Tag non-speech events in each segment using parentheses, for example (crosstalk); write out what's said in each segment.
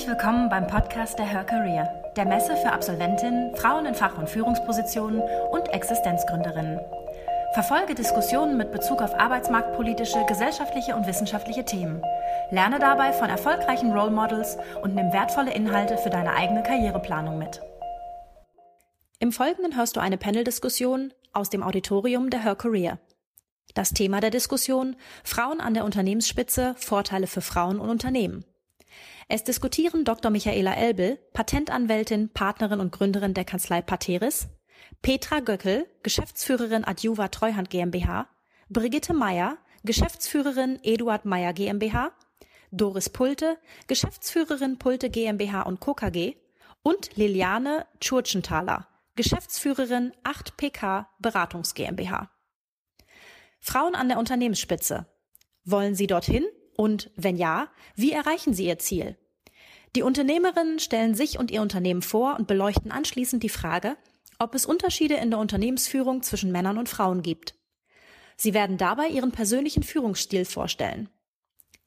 Herzlich willkommen beim Podcast der Her Career, der Messe für Absolventinnen, Frauen in Fach- und Führungspositionen und Existenzgründerinnen. Verfolge Diskussionen mit Bezug auf arbeitsmarktpolitische, gesellschaftliche und wissenschaftliche Themen. Lerne dabei von erfolgreichen Role Models und nimm wertvolle Inhalte für deine eigene Karriereplanung mit. Im Folgenden hörst du eine Panel-Diskussion aus dem Auditorium der Her Career. Das Thema der Diskussion Frauen an der Unternehmensspitze, Vorteile für Frauen und Unternehmen. Es diskutieren Dr. Michaela Elbel, Patentanwältin, Partnerin und Gründerin der Kanzlei Pateris, Petra Göckel, Geschäftsführerin Adjuva Treuhand GmbH, Brigitte Meyer, Geschäftsführerin Eduard Meyer GmbH, Doris Pulte, Geschäftsführerin Pulte GmbH und Co. KG und Liliane Tschurtschenthaler, Geschäftsführerin 8PK Beratungs GmbH. Frauen an der Unternehmensspitze. Wollen Sie dorthin? Und wenn ja, wie erreichen Sie Ihr Ziel? Die Unternehmerinnen stellen sich und ihr Unternehmen vor und beleuchten anschließend die Frage, ob es Unterschiede in der Unternehmensführung zwischen Männern und Frauen gibt. Sie werden dabei ihren persönlichen Führungsstil vorstellen.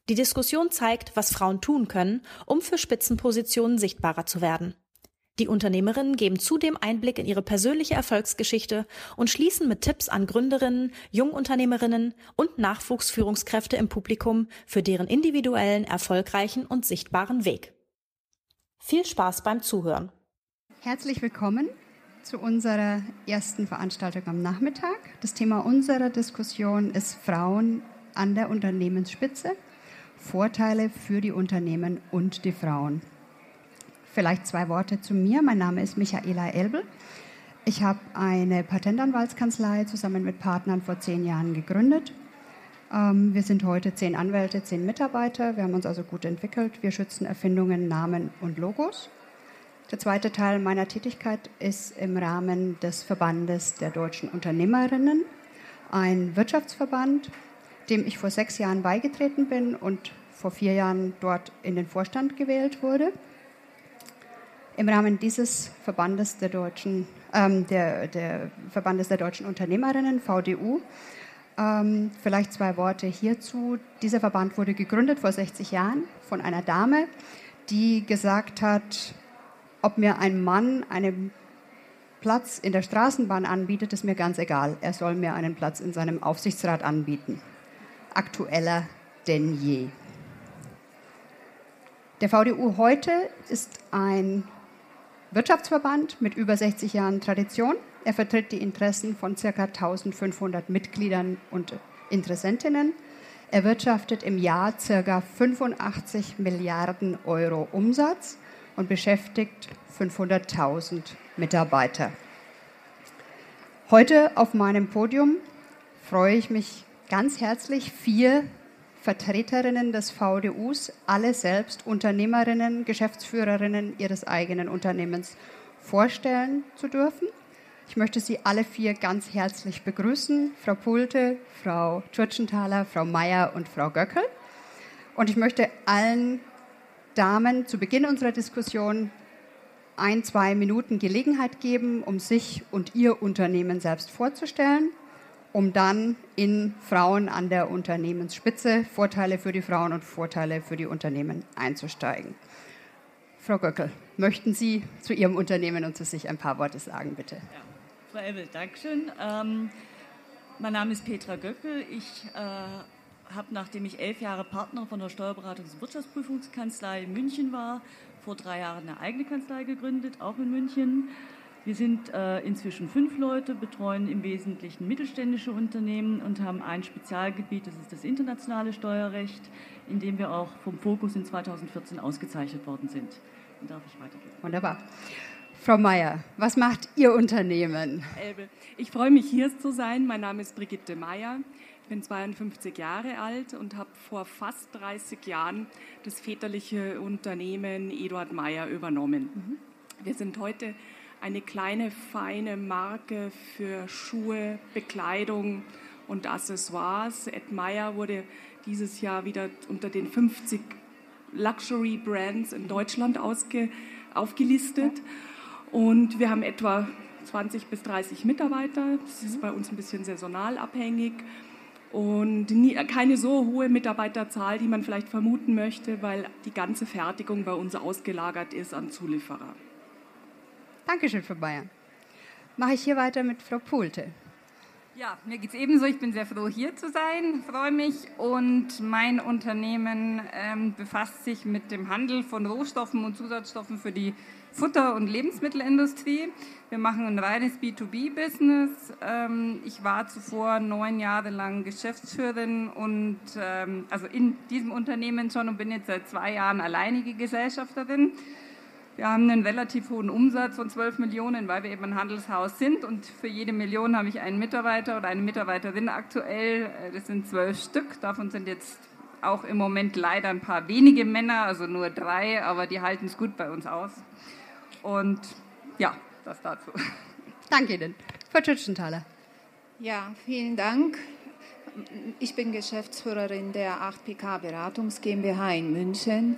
Die Diskussion zeigt, was Frauen tun können, um für Spitzenpositionen sichtbarer zu werden. Die Unternehmerinnen geben zudem Einblick in ihre persönliche Erfolgsgeschichte und schließen mit Tipps an Gründerinnen, Jungunternehmerinnen und Nachwuchsführungskräfte im Publikum für deren individuellen, erfolgreichen und sichtbaren Weg. Viel Spaß beim Zuhören. Herzlich willkommen zu unserer ersten Veranstaltung am Nachmittag. Das Thema unserer Diskussion ist Frauen an der Unternehmensspitze, Vorteile für die Unternehmen und die Frauen. Vielleicht zwei Worte zu mir. Mein Name ist Michaela Elbel. Ich habe eine Patentanwaltskanzlei zusammen mit Partnern vor zehn Jahren gegründet. Ähm, wir sind heute zehn Anwälte, zehn Mitarbeiter. Wir haben uns also gut entwickelt. Wir schützen Erfindungen, Namen und Logos. Der zweite Teil meiner Tätigkeit ist im Rahmen des Verbandes der deutschen Unternehmerinnen, ein Wirtschaftsverband, dem ich vor sechs Jahren beigetreten bin und vor vier Jahren dort in den Vorstand gewählt wurde im Rahmen dieses Verbandes der deutschen, ähm, der, der Verbandes der deutschen Unternehmerinnen, VDU. Ähm, vielleicht zwei Worte hierzu. Dieser Verband wurde gegründet vor 60 Jahren von einer Dame, die gesagt hat, ob mir ein Mann einen Platz in der Straßenbahn anbietet, ist mir ganz egal. Er soll mir einen Platz in seinem Aufsichtsrat anbieten. Aktueller denn je. Der VDU heute ist ein Wirtschaftsverband mit über 60 Jahren Tradition. Er vertritt die Interessen von ca. 1500 Mitgliedern und Interessentinnen. Er wirtschaftet im Jahr ca. 85 Milliarden Euro Umsatz und beschäftigt 500.000 Mitarbeiter. Heute auf meinem Podium freue ich mich ganz herzlich, vier Vertreterinnen des VDUs, alle selbst Unternehmerinnen, Geschäftsführerinnen ihres eigenen Unternehmens vorstellen zu dürfen. Ich möchte Sie alle vier ganz herzlich begrüßen. Frau Pulte, Frau Tschurtschenthaler, Frau Meier und Frau Göckel. Und ich möchte allen Damen zu Beginn unserer Diskussion ein, zwei Minuten Gelegenheit geben, um sich und ihr Unternehmen selbst vorzustellen um dann in Frauen an der Unternehmensspitze, Vorteile für die Frauen und Vorteile für die Unternehmen einzusteigen. Frau Göckel, möchten Sie zu Ihrem Unternehmen und zu sich ein paar Worte sagen, bitte? Ja. Frau Ebel, Dankeschön. Ähm, mein Name ist Petra Göckel. Ich äh, habe, nachdem ich elf Jahre Partner von der Steuerberatungs- und Wirtschaftsprüfungskanzlei in München war, vor drei Jahren eine eigene Kanzlei gegründet, auch in München. Wir sind äh, inzwischen fünf Leute, betreuen im Wesentlichen mittelständische Unternehmen und haben ein Spezialgebiet, das ist das internationale Steuerrecht, in dem wir auch vom Fokus in 2014 ausgezeichnet worden sind. Dann darf ich weitergehen. Wunderbar. Frau Meier, was macht Ihr Unternehmen? Elbe. Ich freue mich, hier zu sein. Mein Name ist Brigitte Meier. Ich bin 52 Jahre alt und habe vor fast 30 Jahren das väterliche Unternehmen Eduard Meier übernommen. Mhm. Wir sind heute eine kleine, feine Marke für Schuhe, Bekleidung und Accessoires. Ed Meyer wurde dieses Jahr wieder unter den 50 Luxury Brands in Deutschland ausge, aufgelistet. Und wir haben etwa 20 bis 30 Mitarbeiter. Das ist bei uns ein bisschen saisonal abhängig. und nie, keine so hohe Mitarbeiterzahl, die man vielleicht vermuten möchte, weil die ganze Fertigung bei uns ausgelagert ist an Zulieferer. Dankeschön, Frau Bayer. Mache ich hier weiter mit Frau Pulte. Ja, mir geht es ebenso. Ich bin sehr froh, hier zu sein, freue mich. Und mein Unternehmen ähm, befasst sich mit dem Handel von Rohstoffen und Zusatzstoffen für die Futter- und Lebensmittelindustrie. Wir machen ein reines B2B-Business. Ähm, ich war zuvor neun Jahre lang Geschäftsführerin und ähm, also in diesem Unternehmen schon und bin jetzt seit zwei Jahren alleinige Gesellschafterin. Wir haben einen relativ hohen Umsatz von 12 Millionen, weil wir eben ein Handelshaus sind und für jede Million habe ich einen Mitarbeiter oder eine Mitarbeiterin aktuell. Äh, das sind zwölf Stück. Davon sind jetzt auch im Moment leider ein paar wenige Männer, also nur drei, aber die halten es gut bei uns aus. Und ja, das dazu. Danke Ihnen. Frau Tschütschenthaler. Ja, vielen Dank. Ich bin Geschäftsführerin der 8PK Beratungs GmbH in München.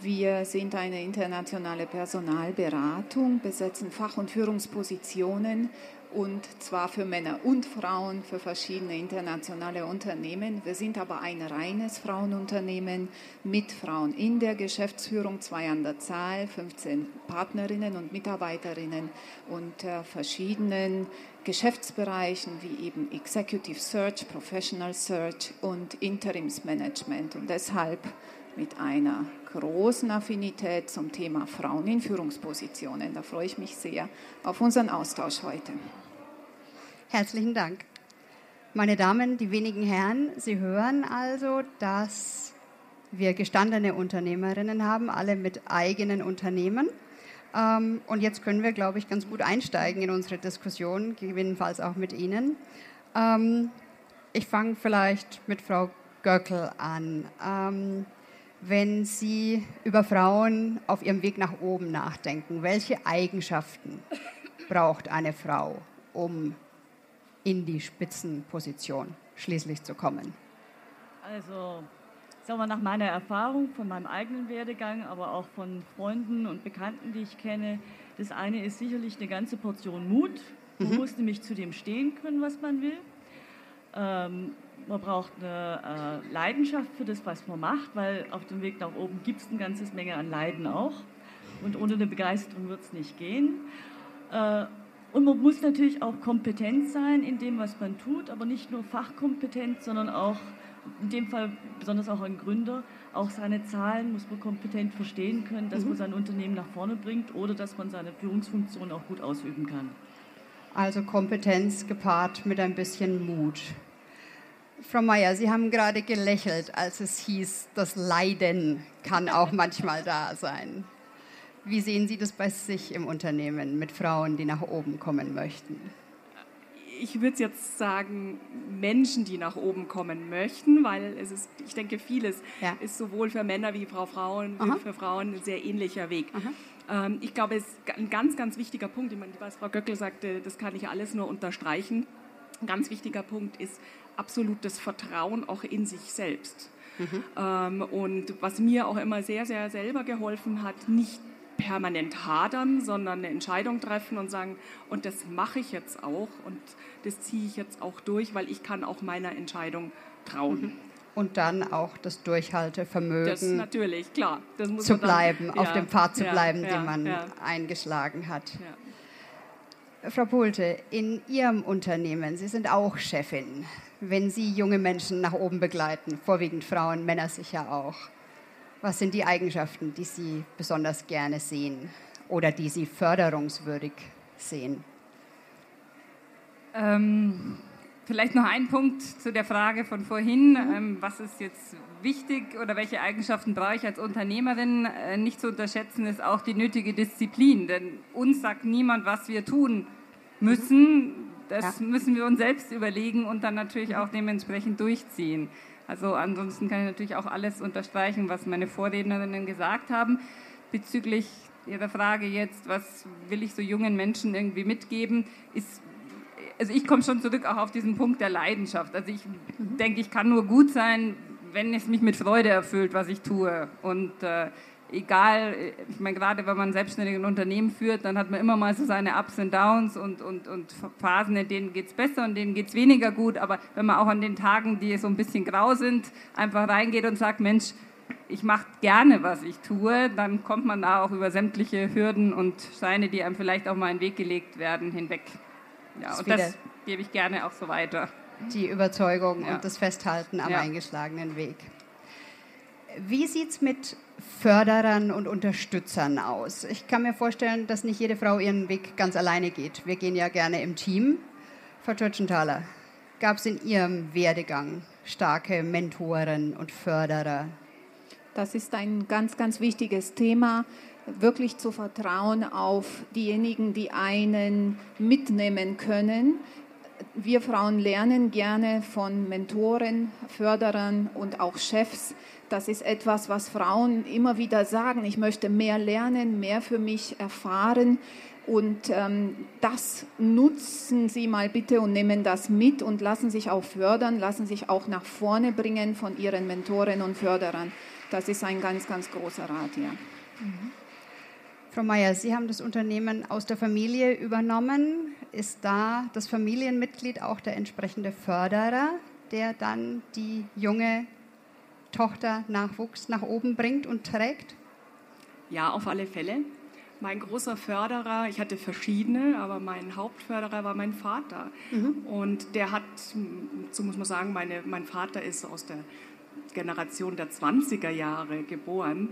Wir sind eine internationale Personalberatung, besetzen Fach- und Führungspositionen und zwar für Männer und Frauen für verschiedene internationale Unternehmen. Wir sind aber ein reines Frauenunternehmen mit Frauen in der Geschäftsführung, zwei an der Zahl, 15 Partnerinnen und Mitarbeiterinnen und äh, verschiedenen Geschäftsbereichen wie eben Executive Search, Professional Search und Interimsmanagement und deshalb mit einer großen Affinität zum Thema Frauen in Führungspositionen. Da freue ich mich sehr auf unseren Austausch heute. Herzlichen Dank. Meine Damen, die wenigen Herren, Sie hören also, dass wir gestandene Unternehmerinnen haben, alle mit eigenen Unternehmen. Ähm, und jetzt können wir, glaube ich, ganz gut einsteigen in unsere Diskussion, gegebenenfalls auch mit Ihnen. Ähm, ich fange vielleicht mit Frau Göckel an. Wenn Sie über Frauen auf ihrem Weg nach oben nachdenken, welche Eigenschaften braucht eine Frau, um in die Spitzenposition schließlich zu kommen? Also, sagen wir nach meiner Erfahrung, von meinem eigenen Werdegang, aber auch von Freunden und Bekannten, die ich kenne, das eine ist sicherlich eine ganze Portion Mut. Man mhm. muss nämlich zu dem stehen können, was man will. Ähm, man braucht eine äh, Leidenschaft für das, was man macht, weil auf dem Weg nach oben gibt es eine ganze Menge an Leiden auch. Und ohne eine Begeisterung wird es nicht gehen. Äh, und man muss natürlich auch kompetent sein in dem, was man tut, aber nicht nur fachkompetent, sondern auch, in dem Fall besonders auch ein Gründer, auch seine Zahlen muss man kompetent verstehen können, dass mhm. man sein Unternehmen nach vorne bringt oder dass man seine Führungsfunktion auch gut ausüben kann. Also Kompetenz gepaart mit ein bisschen Mut. Frau Mayer, Sie haben gerade gelächelt, als es hieß, das Leiden kann auch manchmal da sein. Wie sehen Sie das bei sich im Unternehmen mit Frauen, die nach oben kommen möchten? Ich würde jetzt sagen, Menschen, die nach oben kommen möchten, weil es ist, ich denke, vieles ja. ist sowohl für Männer wie für Frauen, wie für Frauen ein sehr ähnlicher Weg. Ähm, ich glaube, es ist ein ganz, ganz wichtiger Punkt, ich meine, was Frau Göckel sagte, das kann ich alles nur unterstreichen. Ein ganz wichtiger Punkt ist absolutes Vertrauen auch in sich selbst. Mhm. Ähm, und was mir auch immer sehr, sehr selber geholfen hat, nicht permanent hadern, sondern eine Entscheidung treffen und sagen, und das mache ich jetzt auch und das ziehe ich jetzt auch durch, weil ich kann auch meiner Entscheidung trauen. Mhm. Und dann auch das Durchhaltevermögen. Das natürlich, klar. zu bleiben, dann, auf ja, dem Pfad zu bleiben, ja, den man ja. eingeschlagen hat. Frau Pulte, in Ihrem Unternehmen, Sie sind auch Chefin, wenn Sie junge Menschen nach oben begleiten, vorwiegend Frauen, Männer sicher auch. Was sind die Eigenschaften, die Sie besonders gerne sehen oder die Sie förderungswürdig sehen? Ähm, vielleicht noch ein Punkt zu der Frage von vorhin. Mhm. Ähm, was ist jetzt wichtig oder welche Eigenschaften brauche ich als Unternehmerin? Äh, nicht zu unterschätzen ist auch die nötige Disziplin, denn uns sagt niemand, was wir tun müssen. Das ja. müssen wir uns selbst überlegen und dann natürlich auch dementsprechend durchziehen. Also ansonsten kann ich natürlich auch alles unterstreichen, was meine Vorrednerinnen gesagt haben. Bezüglich Ihrer Frage jetzt, was will ich so jungen Menschen irgendwie mitgeben, ist also ich komme schon zurück auch auf diesen Punkt der Leidenschaft. Also ich mhm. denke, ich kann nur gut sein, wenn es mich mit Freude erfüllt, was ich tue. Und äh, egal, ich meine, gerade wenn man selbstständig ein Unternehmen führt, dann hat man immer mal so seine Ups und Downs und, und, und Phasen, in denen geht es besser und in denen geht es weniger gut. Aber wenn man auch an den Tagen, die so ein bisschen grau sind, einfach reingeht und sagt, Mensch, ich mache gerne, was ich tue, dann kommt man da auch über sämtliche Hürden und Steine, die einem vielleicht auch mal in den Weg gelegt werden, hinweg. Ja, und das gebe ich gerne auch so weiter. Die Überzeugung ja. und das Festhalten am ja. eingeschlagenen Weg. Wie sieht es mit Förderern und Unterstützern aus? Ich kann mir vorstellen, dass nicht jede Frau ihren Weg ganz alleine geht. Wir gehen ja gerne im Team. Frau Tschötschenthaler, gab es in Ihrem Werdegang starke Mentoren und Förderer? Das ist ein ganz, ganz wichtiges Thema, wirklich zu vertrauen auf diejenigen, die einen mitnehmen können. Wir Frauen lernen gerne von Mentoren, Förderern und auch Chefs, das ist etwas, was Frauen immer wieder sagen. Ich möchte mehr lernen, mehr für mich erfahren. Und ähm, das nutzen Sie mal bitte und nehmen das mit und lassen sich auch fördern, lassen sich auch nach vorne bringen von Ihren Mentoren und Förderern. Das ist ein ganz, ganz großer Rat, ja. Mhm. Frau Mayer, Sie haben das Unternehmen aus der Familie übernommen. Ist da das Familienmitglied auch der entsprechende Förderer, der dann die junge Tochter Nachwuchs nach oben bringt und trägt? Ja, auf alle Fälle. Mein großer Förderer, ich hatte verschiedene, aber mein Hauptförderer war mein Vater. Mhm. Und der hat, so muss man sagen, meine, mein Vater ist aus der Generation der 20er Jahre geboren.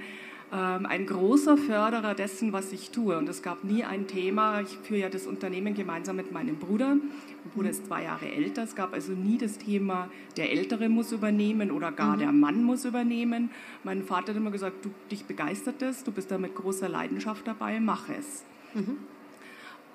Ähm, ein großer Förderer dessen, was ich tue. Und es gab nie ein Thema. Ich führe ja das Unternehmen gemeinsam mit meinem Bruder. Mein Bruder ist zwei Jahre älter. Es gab also nie das Thema, der Ältere muss übernehmen oder gar mhm. der Mann muss übernehmen. Mein Vater hat immer gesagt, du, dich begeistert es, du bist da mit großer Leidenschaft dabei, mach es. Mhm.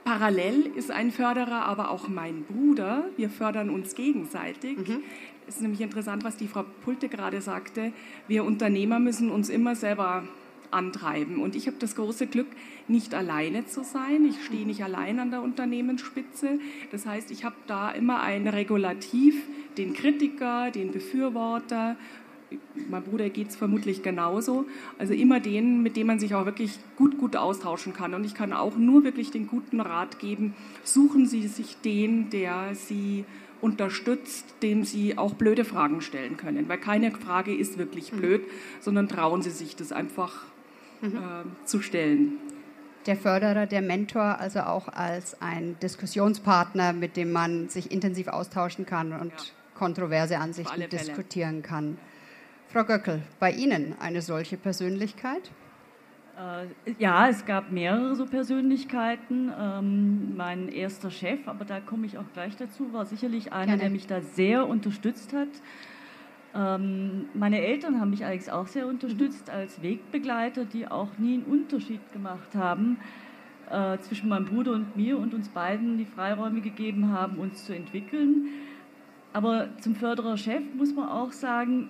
Parallel ist ein Förderer aber auch mein Bruder. Wir fördern uns gegenseitig. Mhm. Es ist nämlich interessant, was die Frau Pulte gerade sagte. Wir Unternehmer müssen uns immer selber antreiben. Und ich habe das große Glück, nicht alleine zu sein. Ich stehe nicht allein an der Unternehmensspitze. Das heißt, ich habe da immer ein Regulativ, den Kritiker, den Befürworter. Mein Bruder geht es vermutlich genauso. Also immer den, mit dem man sich auch wirklich gut, gut austauschen kann. Und ich kann auch nur wirklich den guten Rat geben, suchen Sie sich den, der Sie unterstützt, dem Sie auch blöde Fragen stellen können. Weil keine Frage ist wirklich blöd, sondern trauen Sie sich das einfach mhm. äh, zu stellen. Der Förderer, der Mentor, also auch als ein Diskussionspartner, mit dem man sich intensiv austauschen kann und ja. kontroverse Ansichten diskutieren kann. Frau Göckel, bei Ihnen eine solche Persönlichkeit? Äh, ja, es gab mehrere so Persönlichkeiten. Ähm, mein erster Chef, aber da komme ich auch gleich dazu, war sicherlich einer, Gerne. der mich da sehr unterstützt hat. Ähm, meine Eltern haben mich allerdings auch sehr unterstützt als Wegbegleiter, die auch nie einen Unterschied gemacht haben äh, zwischen meinem Bruder und mir und uns beiden die Freiräume gegeben haben, uns zu entwickeln. Aber zum Förderer-Chef muss man auch sagen,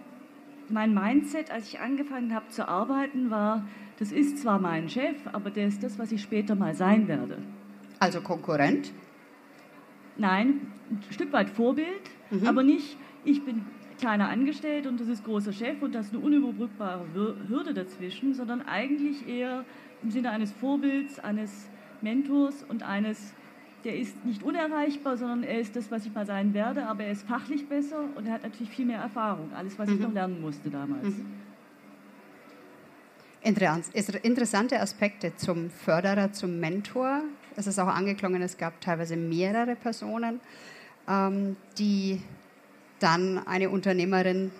mein Mindset, als ich angefangen habe zu arbeiten, war, das ist zwar mein Chef, aber der ist das, was ich später mal sein werde. Also Konkurrent? Nein, ein Stück weit Vorbild, mhm. aber nicht, ich bin kleiner Angestellter und das ist großer Chef und das ist eine unüberbrückbare Hürde dazwischen, sondern eigentlich eher im Sinne eines Vorbilds, eines Mentors und eines, der ist nicht unerreichbar, sondern er ist das, was ich mal sein werde, aber er ist fachlich besser und er hat natürlich viel mehr Erfahrung, alles, was mhm. ich noch lernen musste damals. Mhm. Interessante Aspekte zum Förderer, zum Mentor. Es ist auch angeklungen, es gab teilweise mehrere Personen, ähm, die dann eine Unternehmerin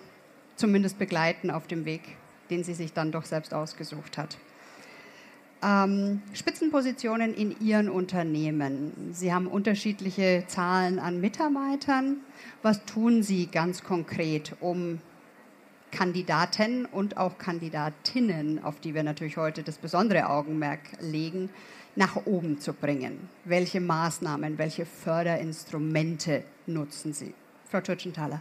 zumindest begleiten auf dem Weg, den sie sich dann doch selbst ausgesucht hat. Ähm, Spitzenpositionen in Ihren Unternehmen. Sie haben unterschiedliche Zahlen an Mitarbeitern. Was tun Sie ganz konkret, um Kandidaten und auch Kandidatinnen, auf die wir natürlich heute das besondere Augenmerk legen, nach oben zu bringen? Welche Maßnahmen, welche Förderinstrumente nutzen Sie? Frau Tschutschenthaler.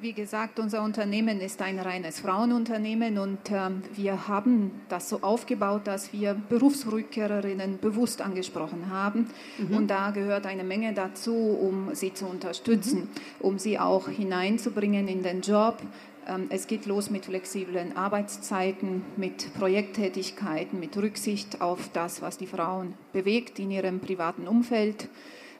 Wie gesagt, unser Unternehmen ist ein reines Frauenunternehmen und äh, wir haben das so aufgebaut, dass wir Berufsrückkehrerinnen bewusst angesprochen haben. Mhm. Und da gehört eine Menge dazu, um sie zu unterstützen, mhm. um sie auch hineinzubringen in den Job. Ähm, es geht los mit flexiblen Arbeitszeiten, mit Projekttätigkeiten, mit Rücksicht auf das, was die Frauen bewegt in ihrem privaten Umfeld,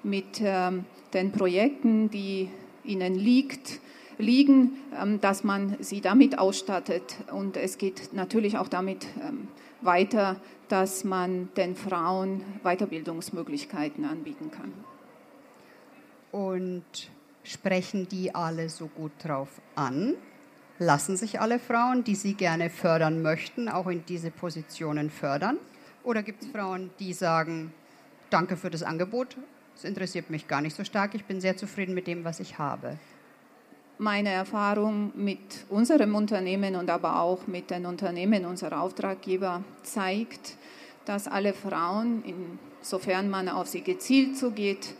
mit ähm, den Projekten, die ihnen liegt liegen, ähm, dass man sie damit ausstattet. Und es geht natürlich auch damit ähm, weiter, dass man den Frauen Weiterbildungsmöglichkeiten anbieten kann. Und sprechen die alle so gut drauf an? Lassen sich alle Frauen, die sie gerne fördern möchten, auch in diese Positionen fördern? Oder gibt es Frauen, die sagen, danke für das Angebot, es interessiert mich gar nicht so stark, ich bin sehr zufrieden mit dem, was ich habe? meine Erfahrung mit unserem Unternehmen und aber auch mit den Unternehmen unserer Auftraggeber zeigt, dass alle Frauen, insofern man auf sie gezielt zugeht,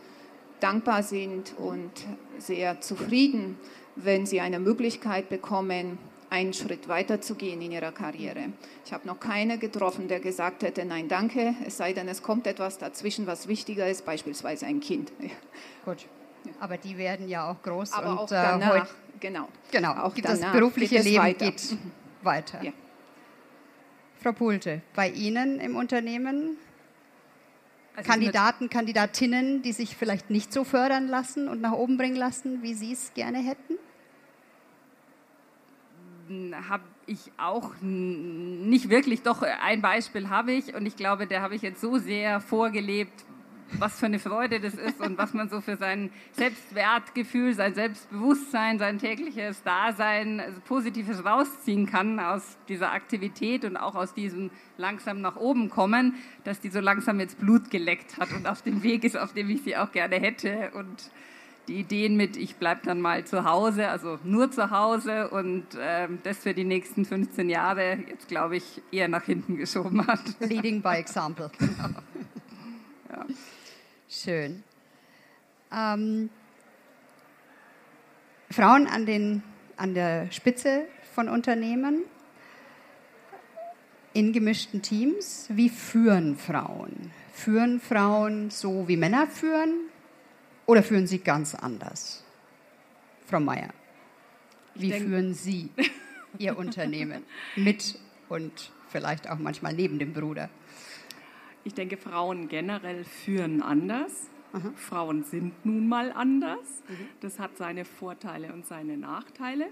dankbar sind und sehr zufrieden, wenn sie eine Möglichkeit bekommen, einen Schritt weiter zu gehen in ihrer Karriere. Ich habe noch keine getroffen, der gesagt hätte, nein, danke, es sei denn, es kommt etwas dazwischen, was wichtiger ist, beispielsweise ein Kind. (laughs) Gut. Aber die werden ja auch groß. Aber und, auch danach, äh, heute, genau. Genau, auch das berufliche geht Leben weiter. geht mhm. (laughs) weiter. Ja. Frau Pulte, bei Ihnen im Unternehmen also Kandidaten, Kandidatinnen, die sich vielleicht nicht so fördern lassen und nach oben bringen lassen, wie Sie es gerne hätten? Habe ich auch nicht wirklich, doch ein Beispiel habe ich und ich glaube, der habe ich jetzt so sehr vorgelebt, was für eine Freude das ist und was man so für sein Selbstwertgefühl, sein Selbstbewusstsein, sein tägliches Dasein also Positives rausziehen kann aus dieser Aktivität und auch aus diesem langsam nach oben kommen, dass die so langsam jetzt Blut geleckt hat und auf dem Weg ist, auf dem ich sie auch gerne hätte und die Ideen mit, ich bleibe dann mal zu Hause, also nur zu Hause und äh, das für die nächsten 15 Jahre jetzt, glaube ich, eher nach hinten geschoben hat. (laughs) Leading by example. Genau. Ja. Schön. Ähm, Frauen an, den, an der Spitze von Unternehmen, in gemischten Teams. Wie führen Frauen? Führen Frauen so wie Männer führen oder führen sie ganz anders? Frau Meier, wie führen Sie Ihr Unternehmen (laughs) mit und vielleicht auch manchmal neben dem Bruder? Ich denke, Frauen generell führen anders. Aha. Frauen sind nun mal anders. Mhm. Das hat seine Vorteile und seine Nachteile.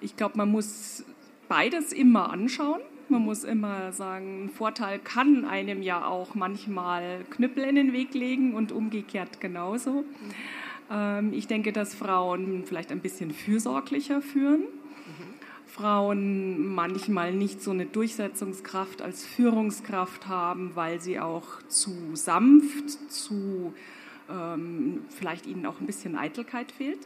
Ich glaube, man muss beides immer anschauen. Man muss immer sagen, ein Vorteil kann einem ja auch manchmal Knüppel in den Weg legen und umgekehrt genauso. Mhm. ich denke, dass Frauen vielleicht ein bisschen fürsorglicher führen Frauen manchmal nicht so eine Durchsetzungskraft als Führungskraft haben, weil sie auch zu sanft, zu ähm, vielleicht ihnen auch ein bisschen Eitelkeit fehlt.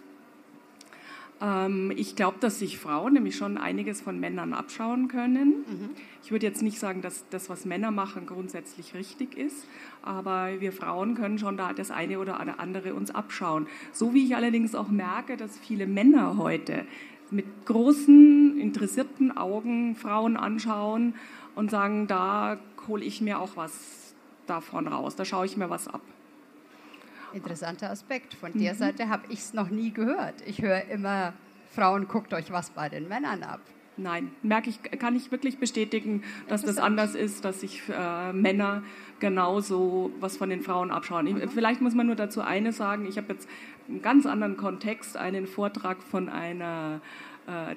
Ähm, ich glaube, dass sich Frauen nämlich schon einiges von Männern abschauen können. Mhm. Ich würde jetzt nicht sagen, dass das, was Männer machen, grundsätzlich richtig ist, aber wir Frauen können schon da das eine oder andere uns abschauen. So wie ich allerdings auch merke, dass viele Männer heute mit großen, interessierten Augen Frauen anschauen und sagen, da hole ich mir auch was davon raus, da schaue ich mir was ab. Interessanter Aspekt. Von der mhm. Seite habe ich es noch nie gehört. Ich höre immer, Frauen, guckt euch was bei den Männern ab. Nein, merke ich, kann ich wirklich bestätigen, dass das anders ist, dass sich äh, Männer genauso was von den Frauen abschauen. Ich, vielleicht muss man nur dazu eines sagen, ich habe jetzt einen ganz anderen Kontext einen Vortrag von einer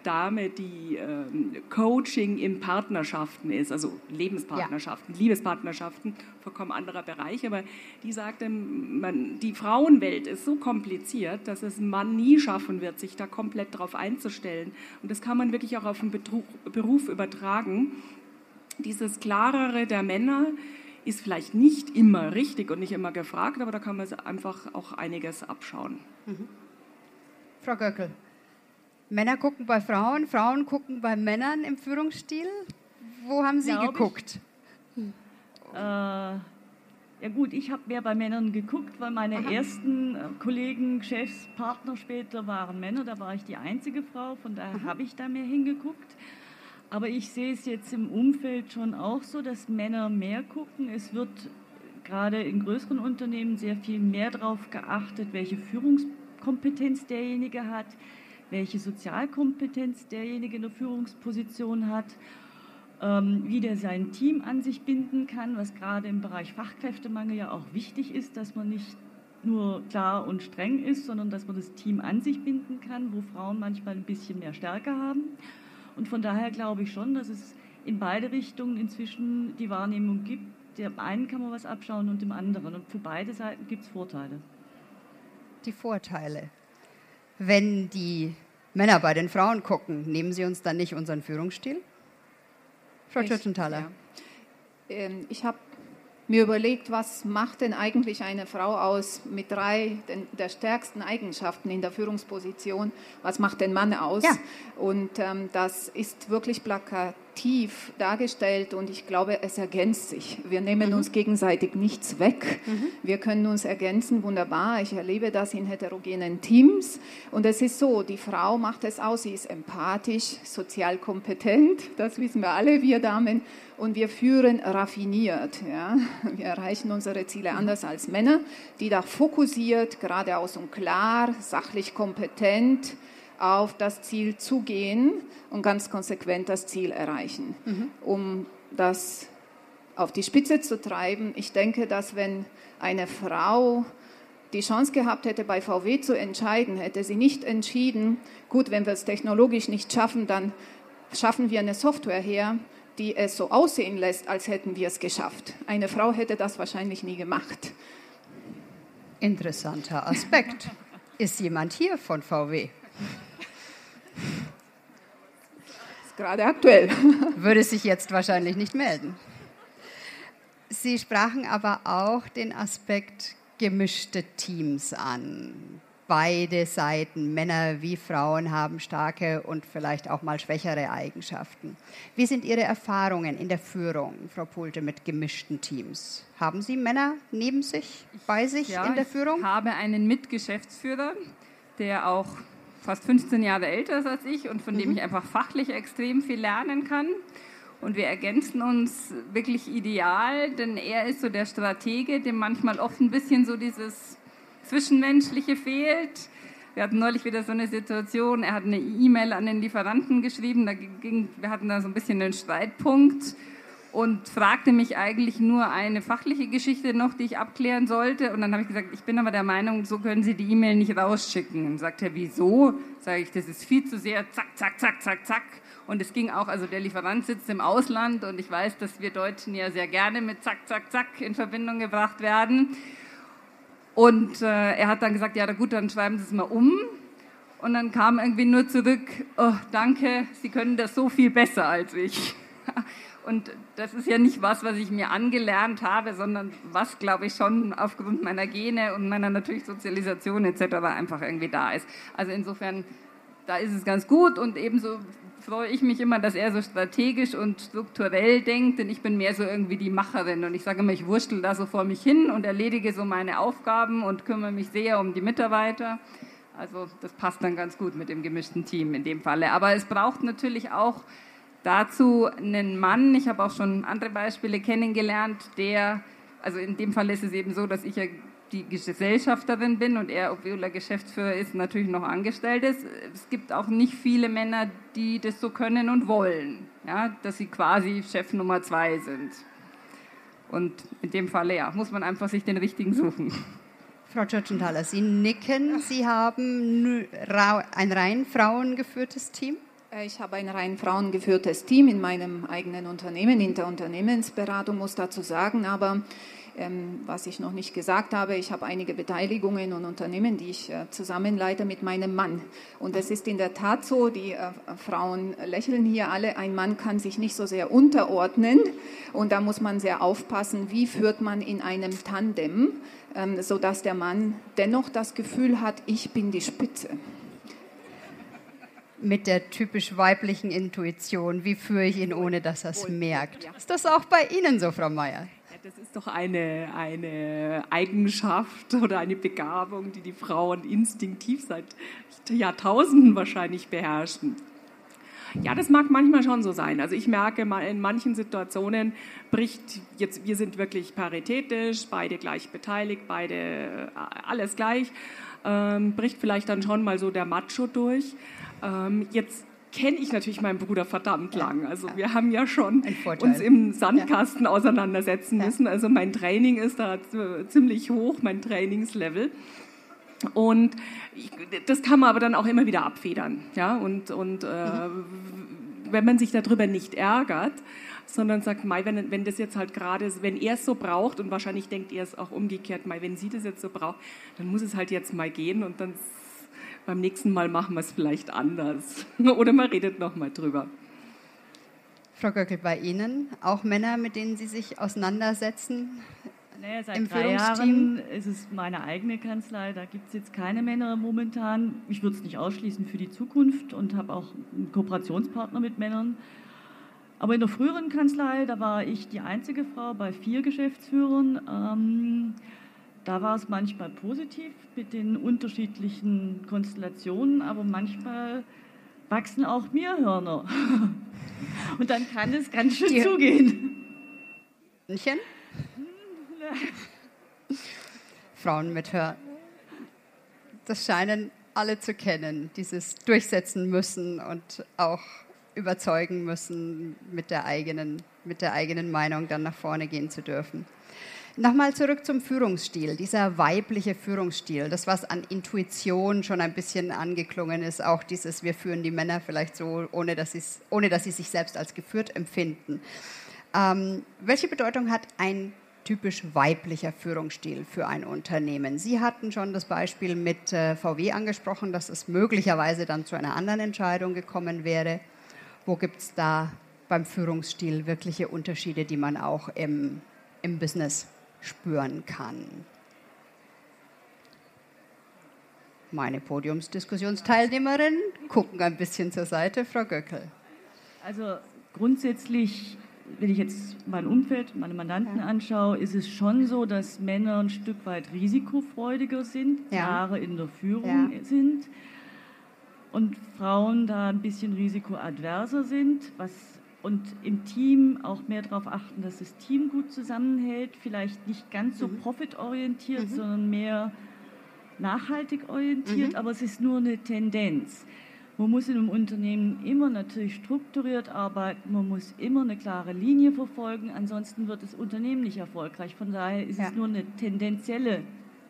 Dame, die äh, Coaching in Partnerschaften ist, also Lebenspartnerschaften, ja. Liebespartnerschaften, vollkommen anderer Bereich, aber die sagte, man, die Frauenwelt ist so kompliziert, dass es Mann nie schaffen wird, sich da komplett darauf einzustellen. Und das kann man wirklich auch auf den Betrug, Beruf übertragen. Dieses Klarere der Männer, ist vielleicht nicht immer richtig und nicht immer gefragt, aber da kann man einfach auch einiges abschauen. Mhm. Frau Göckel, Männer gucken bei Frauen, Frauen gucken bei Männern im Führungsstil. Wo haben Sie Glaub geguckt? Ich, äh, Ja gut, ich habe mehr bei Männern geguckt, weil meine Aha. ersten äh, Kollegen, Chefs, Partner später waren Männer. Da war ich die einzige Frau, von daher habe ich da mehr hingeguckt. Aber ich sehe es jetzt im Umfeld schon auch so, dass Männer mehr gucken. Es wird gerade in größeren Unternehmen sehr viel mehr darauf geachtet, welche Führungskompetenz derjenige hat, welche Sozialkompetenz derjenige in der Führungsposition hat ähm, wie der sein Team an sich binden kann, was gerade im Bereich Fachkräftemangel ja auch wichtig ist, dass man nicht nur klar und streng ist, sondern dass man das Team an sich binden kann, wo Frauen manchmal ein bisschen mehr Stärke haben. Und von daher glaube ich schon, dass es in beide Richtungen inzwischen die Wahrnehmung gibt. Dem einen kann man was abschauen und dem anderen. Und für beide Seiten gibt es Vorteile. Die Vorteile. Wenn die Männer bei den Frauen gucken, nehmen sie uns dann nicht unseren Führungsstil? Frau Tschötschenthaler. Ja. Ähm, ich habe mir überlegt, was macht denn eigentlich eine Frau aus mit drei der stärksten Eigenschaften in der Führungsposition? Was macht den Mann aus? Ja. Und ähm, das ist wirklich plakat tief dargestellt und ich glaube, es ergänzt sich. Wir nehmen mhm. uns gegenseitig nichts weg. Mhm. Wir können uns ergänzen, wunderbar. Ich erlebe das in heterogenen Teams und es ist so, die Frau macht es aus, sie ist empathisch, sozial kompetent, das wissen wir alle, wir Damen, und wir führen raffiniert. Ja. Wir erreichen unsere Ziele mhm. anders als Männer, die da fokussiert, geradeaus und klar, sachlich kompetent, auf das Ziel zugehen und ganz konsequent das Ziel erreichen. Mhm. Um das auf die Spitze zu treiben, ich denke, dass wenn eine Frau die Chance gehabt hätte, bei VW zu entscheiden, hätte sie nicht entschieden, gut, wenn wir es technologisch nicht schaffen, dann schaffen wir eine Software her, die es so aussehen lässt, als hätten wir es geschafft. Eine Frau hätte das wahrscheinlich nie gemacht. Interessanter Aspekt. (laughs) Ist jemand hier von VW? Ist gerade aktuell. (laughs) Würde sich jetzt wahrscheinlich nicht melden. Sie sprachen aber auch den Aspekt gemischte Teams an. Beide Seiten, Männer wie Frauen, haben starke und vielleicht auch mal schwächere Eigenschaften. Wie sind Ihre Erfahrungen in der Führung, Frau Pulte, mit gemischten Teams? Haben Sie Männer neben sich, bei sich ja, in der Führung? Ich habe einen Mitgeschäftsführer, der auch fast 15 Jahre älter ist als ich und von mhm. dem ich einfach fachlich extrem viel lernen kann. Und wir ergänzen uns wirklich ideal, denn er ist so der Stratege, dem manchmal oft ein bisschen so dieses Zwischenmenschliche fehlt. Wir hatten neulich wieder so eine Situation, er hat eine E-Mail an den Lieferanten geschrieben, da ging, wir hatten da so ein bisschen einen Streitpunkt und fragte mich eigentlich nur eine fachliche Geschichte noch, die ich abklären sollte. Und dann habe ich gesagt, ich bin aber der Meinung, so können Sie die E-Mail nicht rausschicken. Und sagt er, wieso? Sage ich, das ist viel zu sehr, zack, zack, zack, zack, zack. Und es ging auch, also der Lieferant sitzt im Ausland und ich weiß, dass wir Deutschen ja sehr gerne mit zack, zack, zack in Verbindung gebracht werden. Und äh, er hat dann gesagt, ja gut, dann schreiben Sie es mal um. Und dann kam irgendwie nur zurück, oh, danke, Sie können das so viel besser als ich. (laughs) Und das ist ja nicht was, was ich mir angelernt habe, sondern was, glaube ich, schon aufgrund meiner Gene und meiner natürlich Sozialisation etc. einfach irgendwie da ist. Also insofern, da ist es ganz gut und ebenso freue ich mich immer, dass er so strategisch und strukturell denkt, denn ich bin mehr so irgendwie die Macherin und ich sage immer, ich wurschtel da so vor mich hin und erledige so meine Aufgaben und kümmere mich sehr um die Mitarbeiter. Also das passt dann ganz gut mit dem gemischten Team in dem Falle. Aber es braucht natürlich auch Dazu einen Mann, ich habe auch schon andere Beispiele kennengelernt, der, also in dem Fall ist es eben so, dass ich ja die Gesellschafterin bin und er, obwohl er Geschäftsführer ist, natürlich noch angestellt ist. Es gibt auch nicht viele Männer, die das so können und wollen, ja, dass sie quasi Chef Nummer zwei sind. Und in dem Fall, ja, muss man einfach sich den richtigen suchen. Frau Tschötschenthaler, Sie nicken. Sie haben ein rein frauengeführtes Team? Äh, ich habe ein rein frauengeführtes Team in meinem eigenen Unternehmen, in der Unternehmensberatung, muss dazu sagen, aber ähm, was ich noch nicht gesagt habe, ich habe einige Beteiligungen und Unternehmen, die ich äh, zusammenleite mit meinem Mann. Und es ist in der Tat so, die äh, Frauen lächeln hier alle, ein Mann kann sich nicht so sehr unterordnen. Und da muss man sehr aufpassen, wie führt man in einem Tandem, ähm, sodass der Mann dennoch das Gefühl hat, ich bin die Spitze mit der typisch weiblichen Intuition. Wie führe ich ihn, ohne dass er es merkt? Ist das auch bei Ihnen so, Frau Meier? Ja, Das ist doch eine, eine Eigenschaft oder eine Begabung, die die Frauen instinktiv seit Jahrtausenden wahrscheinlich beherrschen. Ja, das mag manchmal schon so sein. Also ich merke mal in manchen Situationen bricht jetzt, wir sind wirklich paritätisch, beide gleich beteiligt, beide äh, alles gleich, ähm, bricht vielleicht dann schon mal so der Macho durch. Ähm, jetzt kenne ich natürlich meinen Bruder verdammt lang. Also wir haben ja schon uns im Sandkasten ja. auseinandersetzen müssen. Also mein Training ist da ziemlich hoch, mein Trainingslevel. Und ich, das kann man aber dann auch immer wieder abfedern. Ja? Und, und äh, mhm. wenn man sich darüber nicht ärgert, sondern sagt, Mai, wenn, wenn das jetzt halt gerade, wenn er es so braucht und wahrscheinlich denkt er es auch umgekehrt, Mai, wenn sie das jetzt so braucht, dann muss es halt jetzt mal gehen und dann beim nächsten Mal machen wir es vielleicht anders. (laughs) Oder man redet nochmal drüber. Frau Göckel, bei Ihnen auch Männer, mit denen Sie sich auseinandersetzen? Naja, seit Im drei Jahren ist es meine eigene Kanzlei. Da gibt es jetzt keine Männer momentan. Ich würde es nicht ausschließen für die Zukunft und habe auch einen Kooperationspartner mit Männern. Aber in der früheren Kanzlei, da war ich die einzige Frau bei vier Geschäftsführern. Ähm, da war es manchmal positiv mit den unterschiedlichen Konstellationen, aber manchmal wachsen auch mir Hörner. (laughs) Und dann kann es ganz schön die zugehen. Hörnchen? Frauen mit Hör. Das scheinen alle zu kennen, dieses durchsetzen müssen und auch überzeugen müssen, mit der eigenen, mit der eigenen Meinung dann nach vorne gehen zu dürfen. Nochmal zurück zum Führungsstil, dieser weibliche Führungsstil, das, was an Intuition schon ein bisschen angeklungen ist, auch dieses, wir führen die Männer vielleicht so, ohne dass, ohne dass sie sich selbst als geführt empfinden. Ähm, welche Bedeutung hat ein typisch weiblicher Führungsstil für ein Unternehmen. Sie hatten schon das Beispiel mit äh, VW angesprochen, dass es möglicherweise dann zu einer anderen Entscheidung gekommen wäre. Wo gibt es da beim Führungsstil wirkliche Unterschiede, die man auch im, im Business spüren kann? Meine Podiumsdiskussionsteilnehmerin gucken ein bisschen zur Seite, Frau Göckel. Also grundsätzlich wenn ich jetzt mein Umfeld, meine Mandanten ja. anschaue, ist es schon so, dass Männer ein Stück weit risikofreudiger sind, ja. Jahre in der Führung ja. sind und Frauen da ein bisschen risikoadverser sind, was und im Team auch mehr darauf achten, dass das Team gut zusammenhält, vielleicht nicht ganz so mhm. profitorientiert, mhm. sondern mehr nachhaltig orientiert, mhm. aber es ist nur eine Tendenz. Man muss in einem Unternehmen immer natürlich strukturiert arbeiten, man muss immer eine klare Linie verfolgen, ansonsten wird das Unternehmen nicht erfolgreich. Von daher ist ja. es nur eine tendenzielle,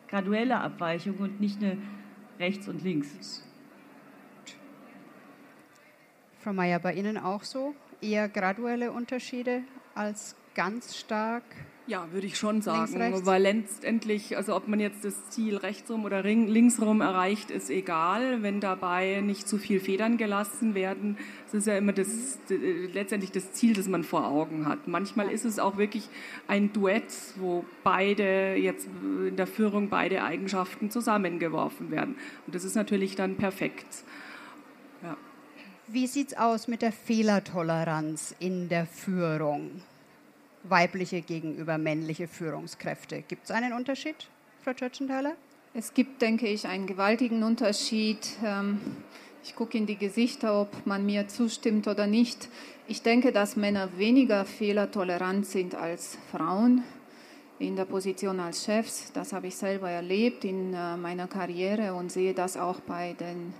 graduelle Abweichung und nicht eine rechts und links. Frau Mayer, bei Ihnen auch so? Eher graduelle Unterschiede als ganz stark ja, würde ich schon sagen, Links, weil letztendlich, also ob man jetzt das Ziel rechtsrum oder linksrum erreicht, ist egal, wenn dabei nicht zu viel Federn gelassen werden. Das ist ja immer das, letztendlich das Ziel, das man vor Augen hat. Manchmal ist es auch wirklich ein Duett, wo beide jetzt in der Führung beide Eigenschaften zusammengeworfen werden. Und das ist natürlich dann perfekt. Wie sieht es aus mit der Fehlertoleranz in der Führung? weibliche gegenüber männliche Führungskräfte. Gibt es einen Unterschied, Frau Tschötschenthaler? Es gibt, denke ich, einen gewaltigen Unterschied. Ähm, ich gucke in die Gesichter, ob man mir zustimmt oder nicht. Ich denke, dass Männer weniger fehlertolerant sind als Frauen in der Position als Chefs. Das habe ich selber erlebt in äh, meiner Karriere und sehe das auch bei den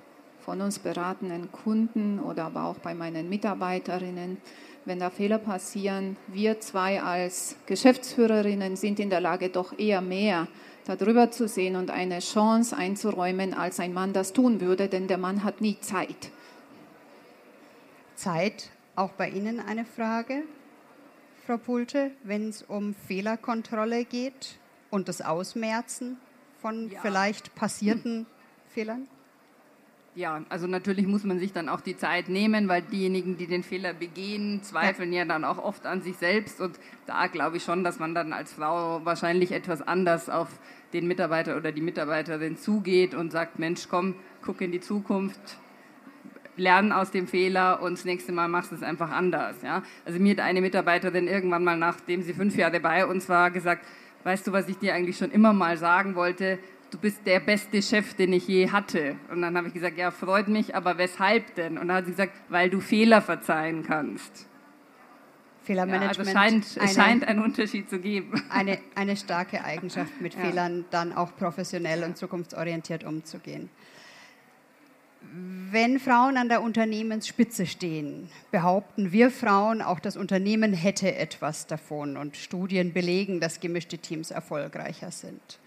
von uns beratenden Kunden oder aber auch bei meinen Mitarbeiterinnen wenn da Fehler passieren, wir zwei als Geschäftsführerinnen sind in der Lage, doch eher mehr darüber zu sehen und eine Chance einzuräumen, als ein Mann das tun würde, denn der Mann hat nie Zeit. Zeit, auch bei Ihnen eine Frage, Frau Pulte, wenn es um Fehlerkontrolle geht und das Ausmerzen von ja. vielleicht passierten Fehlern? Ja, also natürlich muss man sich dann auch die Zeit nehmen, weil diejenigen, die den Fehler begehen, zweifeln ja, ja dann auch oft an sich selbst. Und da glaube ich schon, dass man dann als Frau wahrscheinlich etwas anders auf den Mitarbeiter oder die Mitarbeiterin zugeht und sagt, Mensch, komm, guck in die Zukunft, lern aus dem Fehler und das nächste Mal machst du es einfach anders. Ja? Also mir hat eine Mitarbeiterin irgendwann mal, nachdem sie fünf Jahre bei uns war, gesagt, weißt du, was ich dir eigentlich schon immer mal sagen wollte? Du bist der beste Chef, den ich je hatte. Und dann habe ich gesagt, ja, freut mich, aber weshalb denn? Und dann hat sie gesagt, weil du Fehler verzeihen kannst. Fehlermanagement. Ja, also scheint, es scheint einen Unterschied zu geben. Eine, eine starke Eigenschaft, mit (laughs) ja. Fehlern dann auch professionell und zukunftsorientiert umzugehen. Wenn Frauen an der Unternehmensspitze stehen, behaupten wir Frauen, auch das Unternehmen hätte etwas davon und Studien belegen, dass gemischte Teams erfolgreicher sind.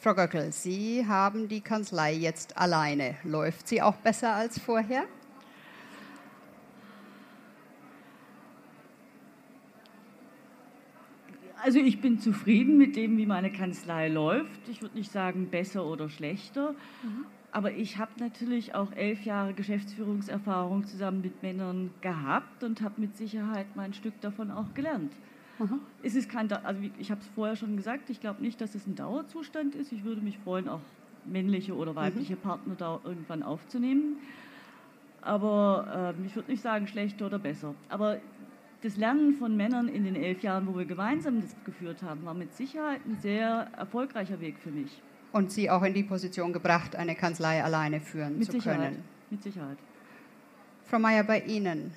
Frau Göckel, Sie haben die Kanzlei jetzt alleine. Läuft sie auch besser als vorher? Also ich bin zufrieden mit dem, wie meine Kanzlei läuft. Ich würde nicht sagen besser oder schlechter, mhm. aber ich habe natürlich auch elf Jahre Geschäftsführungserfahrung zusammen mit Männern gehabt und habe mit Sicherheit mein Stück davon auch gelernt. Mhm. Es ist kein, also ich habe es vorher schon gesagt, ich glaube nicht, dass es ein Dauerzustand ist. Ich würde mich freuen, auch männliche oder weibliche mhm. Partner da irgendwann aufzunehmen. Aber äh, ich würde nicht sagen schlechter oder besser. Aber das Lernen von Männern in den elf Jahren, wo wir gemeinsam das geführt haben, war mit Sicherheit ein sehr erfolgreicher Weg für mich. Und Sie auch in die Position gebracht, eine Kanzlei alleine führen mit zu Sicherheit. können. Mit Sicherheit. Frau Mayer, bei Ihnen,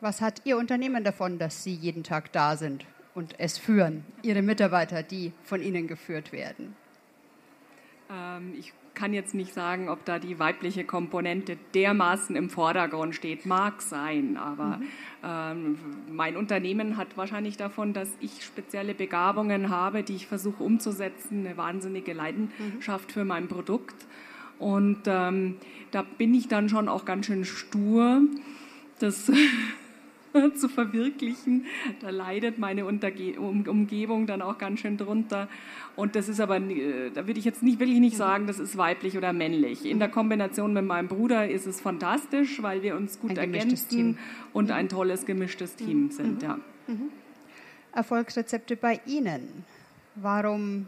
was hat Ihr Unternehmen davon, dass Sie jeden Tag da sind und es führen, Ihre Mitarbeiter, die von Ihnen geführt werden? Ähm, ich kann jetzt nicht sagen, ob da die weibliche Komponente dermaßen im Vordergrund steht. Mag sein, aber mhm. ähm, mein Unternehmen hat wahrscheinlich davon, dass ich spezielle Begabungen habe, die ich versuche umzusetzen, eine wahnsinnige Leidenschaft mhm. für mein Produkt. Und ähm, da bin ich dann schon auch ganz schön stur. Das (laughs) (laughs) zu verwirklichen. Da leidet meine Unterge Umgebung dann auch ganz schön drunter. Und das ist aber, äh, da würde ich jetzt nicht, wirklich nicht sagen, das ist weiblich oder männlich. In der Kombination mit meinem Bruder ist es fantastisch, weil wir uns gut ein ergänzen Team. und ein tolles gemischtes Team mhm. sind. Ja. Mhm. Erfolgsrezepte bei Ihnen. Warum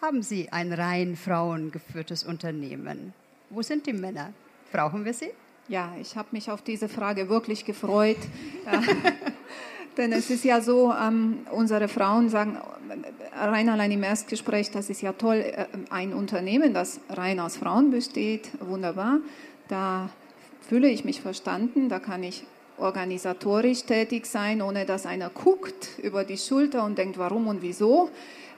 haben Sie ein rein frauengeführtes Unternehmen? Wo sind die Männer? Brauchen wir sie? Ja, ich habe mich auf diese Frage wirklich gefreut. (laughs) Denn es ist ja so, ähm, unsere Frauen sagen rein allein im Erstgespräch, das ist ja toll, äh, ein Unternehmen, das rein aus Frauen besteht, wunderbar. Da fühle ich mich verstanden, da kann ich organisatorisch tätig sein, ohne dass einer guckt über die Schulter und denkt, warum und wieso.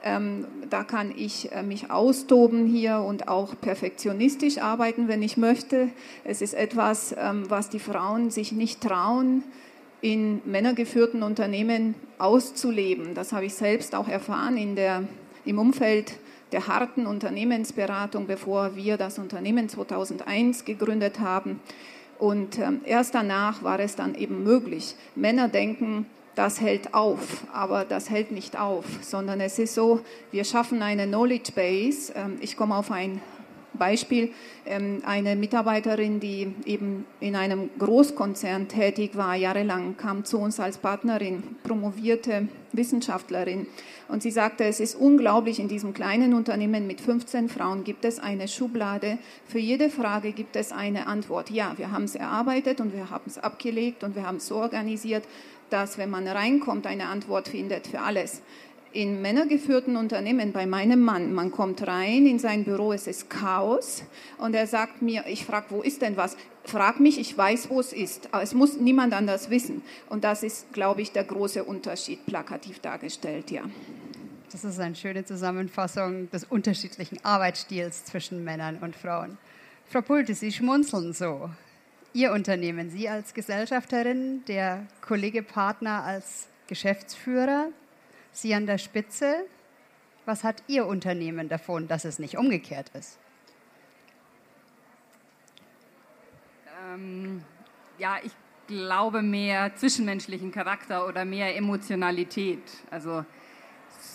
Ähm, da kann ich äh, mich austoben hier und auch perfektionistisch arbeiten, wenn ich möchte. Es ist etwas, ähm, was die Frauen sich nicht trauen, in männergeführten Unternehmen auszuleben. Das habe ich selbst auch erfahren in der, im Umfeld der harten Unternehmensberatung, bevor wir das Unternehmen 2001 gegründet haben. Und ähm, erst danach war es dann eben möglich. Männer denken, das hält auf, aber das hält nicht auf, sondern es ist so, wir schaffen eine Knowledge Base. Ähm, ich komme auf ein Beispiel, ähm, eine Mitarbeiterin, die eben in einem Großkonzern tätig war, jahrelang, kam zu uns als Partnerin, promovierte Wissenschaftlerin. Und sie sagte, es ist unglaublich, in diesem kleinen Unternehmen mit 15 Frauen gibt es eine Schublade. Für jede Frage gibt es eine Antwort. Ja, wir haben es erarbeitet und wir haben es abgelegt und wir haben es so organisiert, dass, wenn man reinkommt, eine Antwort findet für alles. In männergeführten Unternehmen, bei meinem Mann, man kommt rein in sein Büro, es ist Chaos und er sagt mir, ich frage, wo ist denn was? Frag mich, ich weiß, wo es ist, aber es muss niemand anders wissen. Und das ist, glaube ich, der große Unterschied, plakativ dargestellt, ja. Das ist eine schöne Zusammenfassung des unterschiedlichen Arbeitsstils zwischen Männern und Frauen. Frau Pulte, Sie schmunzeln so. Ihr Unternehmen, Sie als Gesellschafterin, der Kollege Partner als Geschäftsführer, Sie an der Spitze. Was hat Ihr Unternehmen davon, dass es nicht umgekehrt ist? Ähm, ja, ich glaube mehr zwischenmenschlichen Charakter oder mehr Emotionalität. Also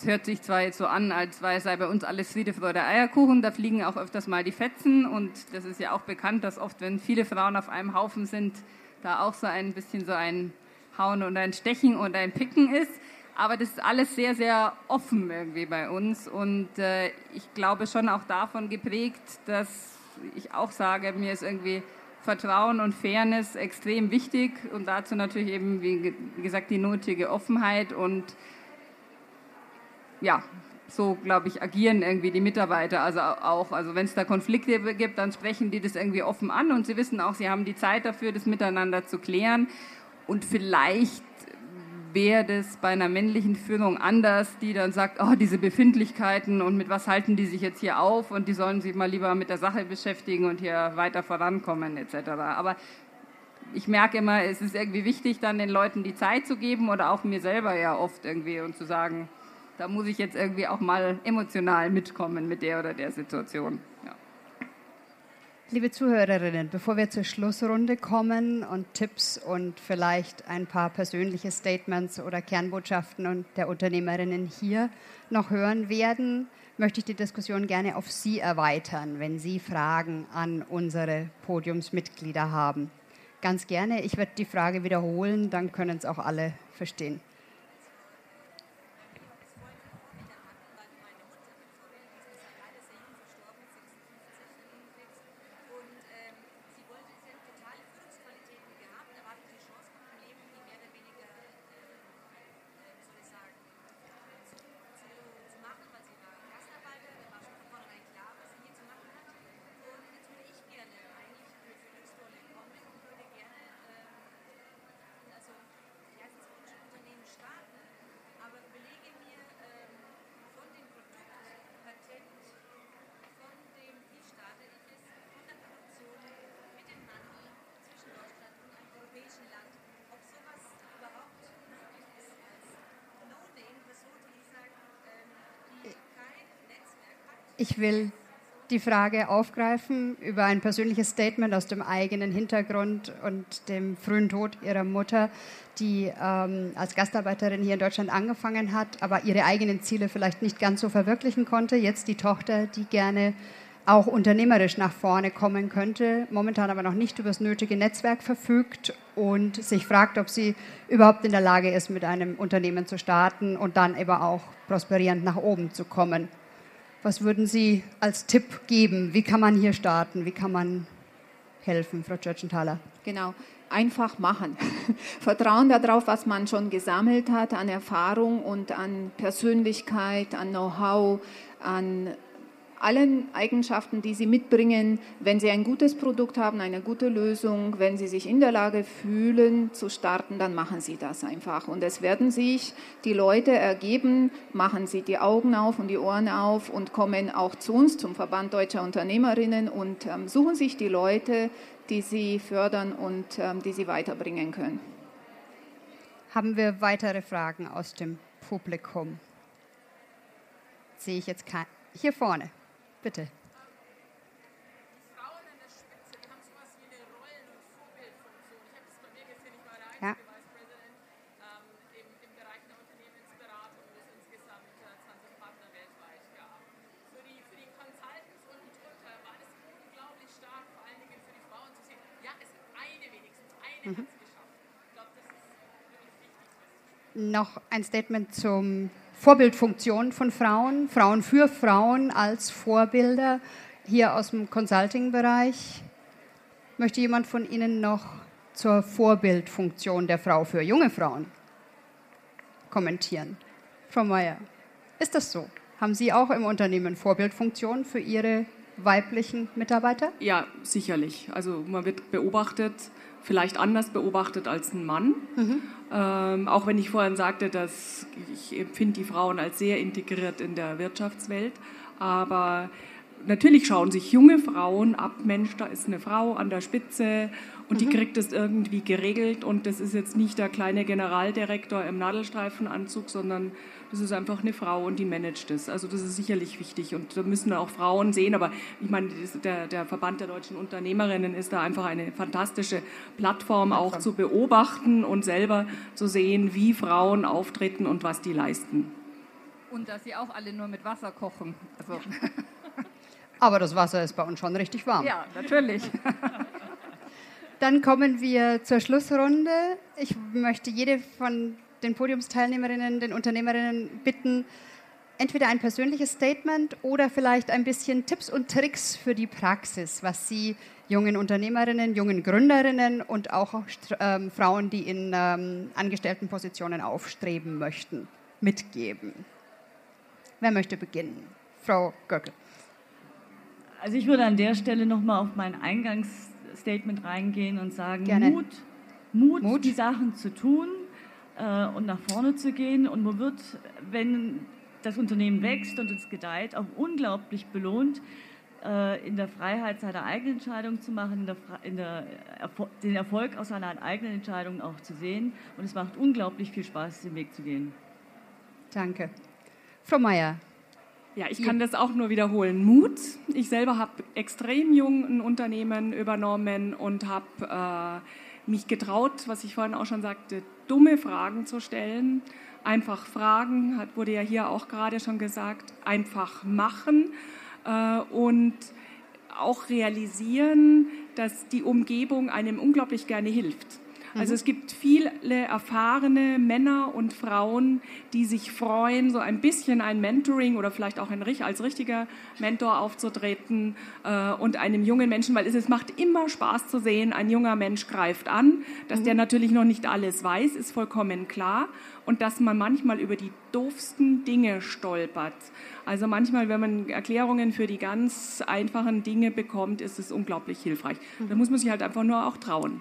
es hört sich zwar jetzt so an, als sei bei uns alles Friede, Freude, Eierkuchen, da fliegen auch öfters mal die Fetzen. Und das ist ja auch bekannt, dass oft, wenn viele Frauen auf einem Haufen sind, da auch so ein bisschen so ein Hauen und ein Stechen und ein Picken ist. Aber das ist alles sehr, sehr offen irgendwie bei uns. Und äh, ich glaube schon auch davon geprägt, dass ich auch sage, mir ist irgendwie Vertrauen und Fairness extrem wichtig. Und dazu natürlich eben, wie gesagt, die nötige Offenheit. Und ja, so, glaube ich, agieren irgendwie die Mitarbeiter. Also auch, also wenn es da Konflikte gibt, dann sprechen die das irgendwie offen an und sie wissen auch, sie haben die Zeit dafür, das miteinander zu klären. Und vielleicht wäre das bei einer männlichen Führung anders, die dann sagt, oh, diese Befindlichkeiten und mit was halten die sich jetzt hier auf und die sollen sich mal lieber mit der Sache beschäftigen und hier weiter vorankommen etc. Aber ich merke immer, es ist irgendwie wichtig, dann den Leuten die Zeit zu geben oder auch mir selber ja oft irgendwie und zu sagen, da muss ich jetzt irgendwie auch mal emotional mitkommen mit der oder der Situation. Ja. Liebe Zuhörerinnen, bevor wir zur Schlussrunde kommen und Tipps und vielleicht ein paar persönliche Statements oder Kernbotschaften der Unternehmerinnen hier noch hören werden, möchte ich die Diskussion gerne auf Sie erweitern, wenn Sie Fragen an unsere Podiumsmitglieder haben. Ganz gerne. Ich werde die Frage wiederholen, dann können es auch alle verstehen. Ich will die Frage aufgreifen über ein persönliches Statement aus dem eigenen Hintergrund und dem frühen Tod ihrer Mutter, die ähm, als Gastarbeiterin hier in Deutschland angefangen hat, aber ihre eigenen Ziele vielleicht nicht ganz so verwirklichen konnte. Jetzt die Tochter, die gerne auch unternehmerisch nach vorne kommen könnte, momentan aber noch nicht über das nötige Netzwerk verfügt und sich fragt, ob sie überhaupt in der Lage ist, mit einem Unternehmen zu starten und dann eben auch prosperierend nach oben zu kommen. Was würden Sie als Tipp geben? Wie kann man hier starten? Wie kann man helfen, Frau Tschörtschenthaler? Genau, einfach machen. (laughs) Vertrauen darauf, was man schon gesammelt hat an Erfahrung und an Persönlichkeit, an Know-how, an allen Eigenschaften, die Sie mitbringen, wenn Sie ein gutes Produkt haben, eine gute Lösung, wenn Sie sich in der Lage fühlen zu starten, dann machen Sie das einfach. Und es werden sich die Leute ergeben, machen Sie die Augen auf und die Ohren auf und kommen auch zu uns, zum Verband Deutscher Unternehmerinnen und ähm, suchen sich die Leute, die Sie fördern und ähm, die Sie weiterbringen können. Haben wir weitere Fragen aus dem Publikum? Sehe ich jetzt kein. Hier vorne. Bitte. Ja. Mhm. Noch ein Statement zum Vorbildfunktion von Frauen, Frauen für Frauen als Vorbilder hier aus dem Consulting-Bereich. Möchte jemand von Ihnen noch zur Vorbildfunktion der Frau für junge Frauen kommentieren? Frau Mayer, ist das so? Haben Sie auch im Unternehmen Vorbildfunktion für Ihre weiblichen Mitarbeiter? Ja, sicherlich. Also man wird beobachtet, vielleicht anders beobachtet als ein Mann. Mhm. Ähm, auch wenn ich vorhin sagte, dass ich empfinde die Frauen als sehr integriert in der Wirtschaftswelt. Aber natürlich schauen sich junge Frauen ab, Mensch, da ist eine Frau an der Spitze und die mhm. kriegt es irgendwie geregelt und das ist jetzt nicht der kleine Generaldirektor im Nadelstreifenanzug, sondern das ist einfach eine Frau und die managt es. Also das ist sicherlich wichtig und da müssen auch Frauen sehen, aber ich meine, der, der Verband der deutschen Unternehmerinnen ist da einfach eine fantastische Plattform auch zu beobachten und selber zu sehen, wie Frauen auftreten und was die leisten. Und dass sie auch alle nur mit Wasser kochen. Also. Ja. (laughs) Aber das Wasser ist bei uns schon richtig warm. Ja, natürlich. (laughs) Dann kommen wir zur Schlussrunde. Ich möchte jede von den Podiumsteilnehmerinnen, den Unternehmerinnen bitten, entweder ein persönliches Statement oder vielleicht ein bisschen Tipps und Tricks für die Praxis, was sie jungen Unternehmerinnen, jungen Gründerinnen und auch ähm, Frauen, die in ähm, Angestelltenpositionen aufstreben möchten, mitgeben. Wer möchte beginnen? Frau Göckel. Also ich würde an der Stelle nochmal auf mein Eingangsstatement reingehen und sagen, Gerne. Mut, Mut, Mut, die Sachen zu tun äh, und nach vorne zu gehen. Und man wird, wenn das Unternehmen wächst und es gedeiht, auch unglaublich belohnt, äh, in der Freiheit seine eigene Entscheidung zu machen, in der, in der Erfol den Erfolg aus seiner eigenen Entscheidung auch zu sehen. Und es macht unglaublich viel Spaß, den Weg zu gehen. Danke. Frau Meier. Ja, ich kann das auch nur wiederholen. Mut. Ich selber habe extrem jung ein Unternehmen übernommen und habe äh, mich getraut, was ich vorhin auch schon sagte, dumme Fragen zu stellen. Einfach fragen, hat, wurde ja hier auch gerade schon gesagt, einfach machen äh, und auch realisieren, dass die Umgebung einem unglaublich gerne hilft. Also mhm. es gibt viele erfahrene Männer und Frauen, die sich freuen, so ein bisschen ein Mentoring oder vielleicht auch ein, als richtiger Mentor aufzutreten äh, und einem jungen Menschen, weil es, es, macht immer Spaß zu sehen, ein junger Mensch greift an, dass mhm. der natürlich noch nicht alles weiß, ist vollkommen klar und dass man manchmal über die doofsten Dinge stolpert. Also manchmal, wenn man Erklärungen für die ganz einfachen Dinge bekommt, ist es unglaublich hilfreich. Mhm. Da muss man sich halt einfach nur auch trauen.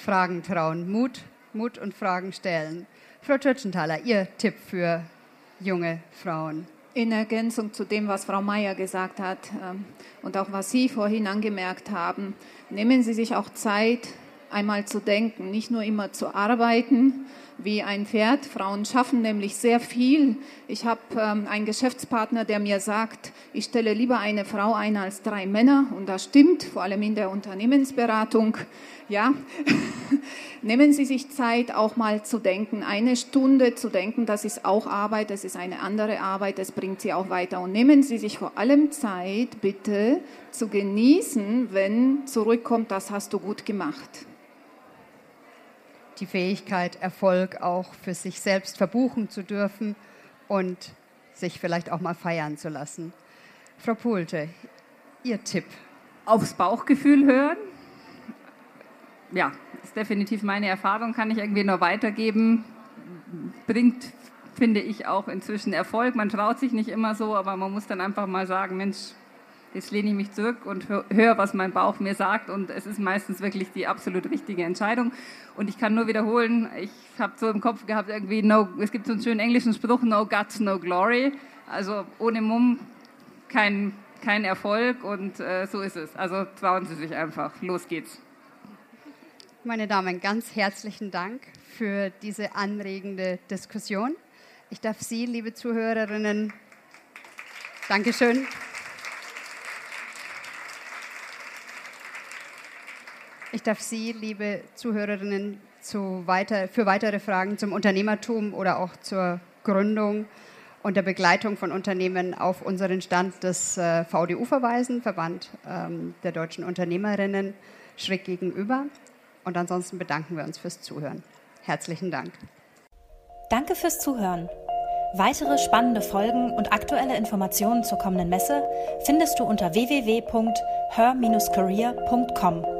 Fragen trauen, Mut, Mut und Fragen stellen. Frau Tschirtschenthaler, Ihr Tipp für junge Frauen? In Ergänzung zu dem, was Frau Mayer gesagt hat ähm, und auch was Sie vorhin angemerkt haben, nehmen Sie sich auch Zeit, einmal zu denken, nicht nur immer zu arbeiten wie ein Pferd. Frauen schaffen nämlich sehr viel. Ich habe ähm, einen Geschäftspartner, der mir sagt, ich stelle lieber eine Frau ein als drei Männer. Und das stimmt, vor allem in der Unternehmensberatung. Ja, (laughs) nehmen Sie sich Zeit, auch mal zu denken. Eine Stunde zu denken, das ist auch Arbeit, das ist eine andere Arbeit, das bringt Sie auch weiter. Und nehmen Sie sich vor allem Zeit, bitte, zu genießen, wenn zurückkommt, das hast du gut gemacht die Fähigkeit, Erfolg auch für sich selbst verbuchen zu dürfen und sich vielleicht auch mal feiern zu lassen. Frau Pulte, Ihr Tipp? Aufs Bauchgefühl hören. Ja, ist definitiv meine Erfahrung, kann ich irgendwie nur weitergeben. Bringt, finde ich, auch inzwischen Erfolg. Man traut sich nicht immer so, aber man muss dann einfach mal sagen, Mensch, Jetzt lehne ich mich zurück und höre, was mein Bauch mir sagt und es ist meistens wirklich die absolut richtige Entscheidung. Und ich kann nur wiederholen, ich habe so im Kopf gehabt, irgendwie, no, es gibt so einen schönen englischen Spruch, no guts, no glory. Also ohne Mumm kein, kein Erfolg und äh, so ist es. Also trauen Sie sich einfach. Los geht's. Meine Damen, ganz herzlichen Dank für diese anregende Diskussion. Ich darf Sie, liebe Zuhörerinnen, Dankeschön. Ich darf Sie, liebe Zuhörerinnen, zu weiter, für weitere Fragen zum Unternehmertum oder auch zur Gründung und der Begleitung von Unternehmen auf unseren Stand des äh, VDU verweisen, Verband ähm, der deutschen Unternehmerinnen, schräg gegenüber. Und ansonsten bedanken wir uns fürs Zuhören. Herzlichen Dank. Danke fürs Zuhören. Weitere spannende Folgen und aktuelle Informationen zur kommenden Messe findest du unter www.her-career.com.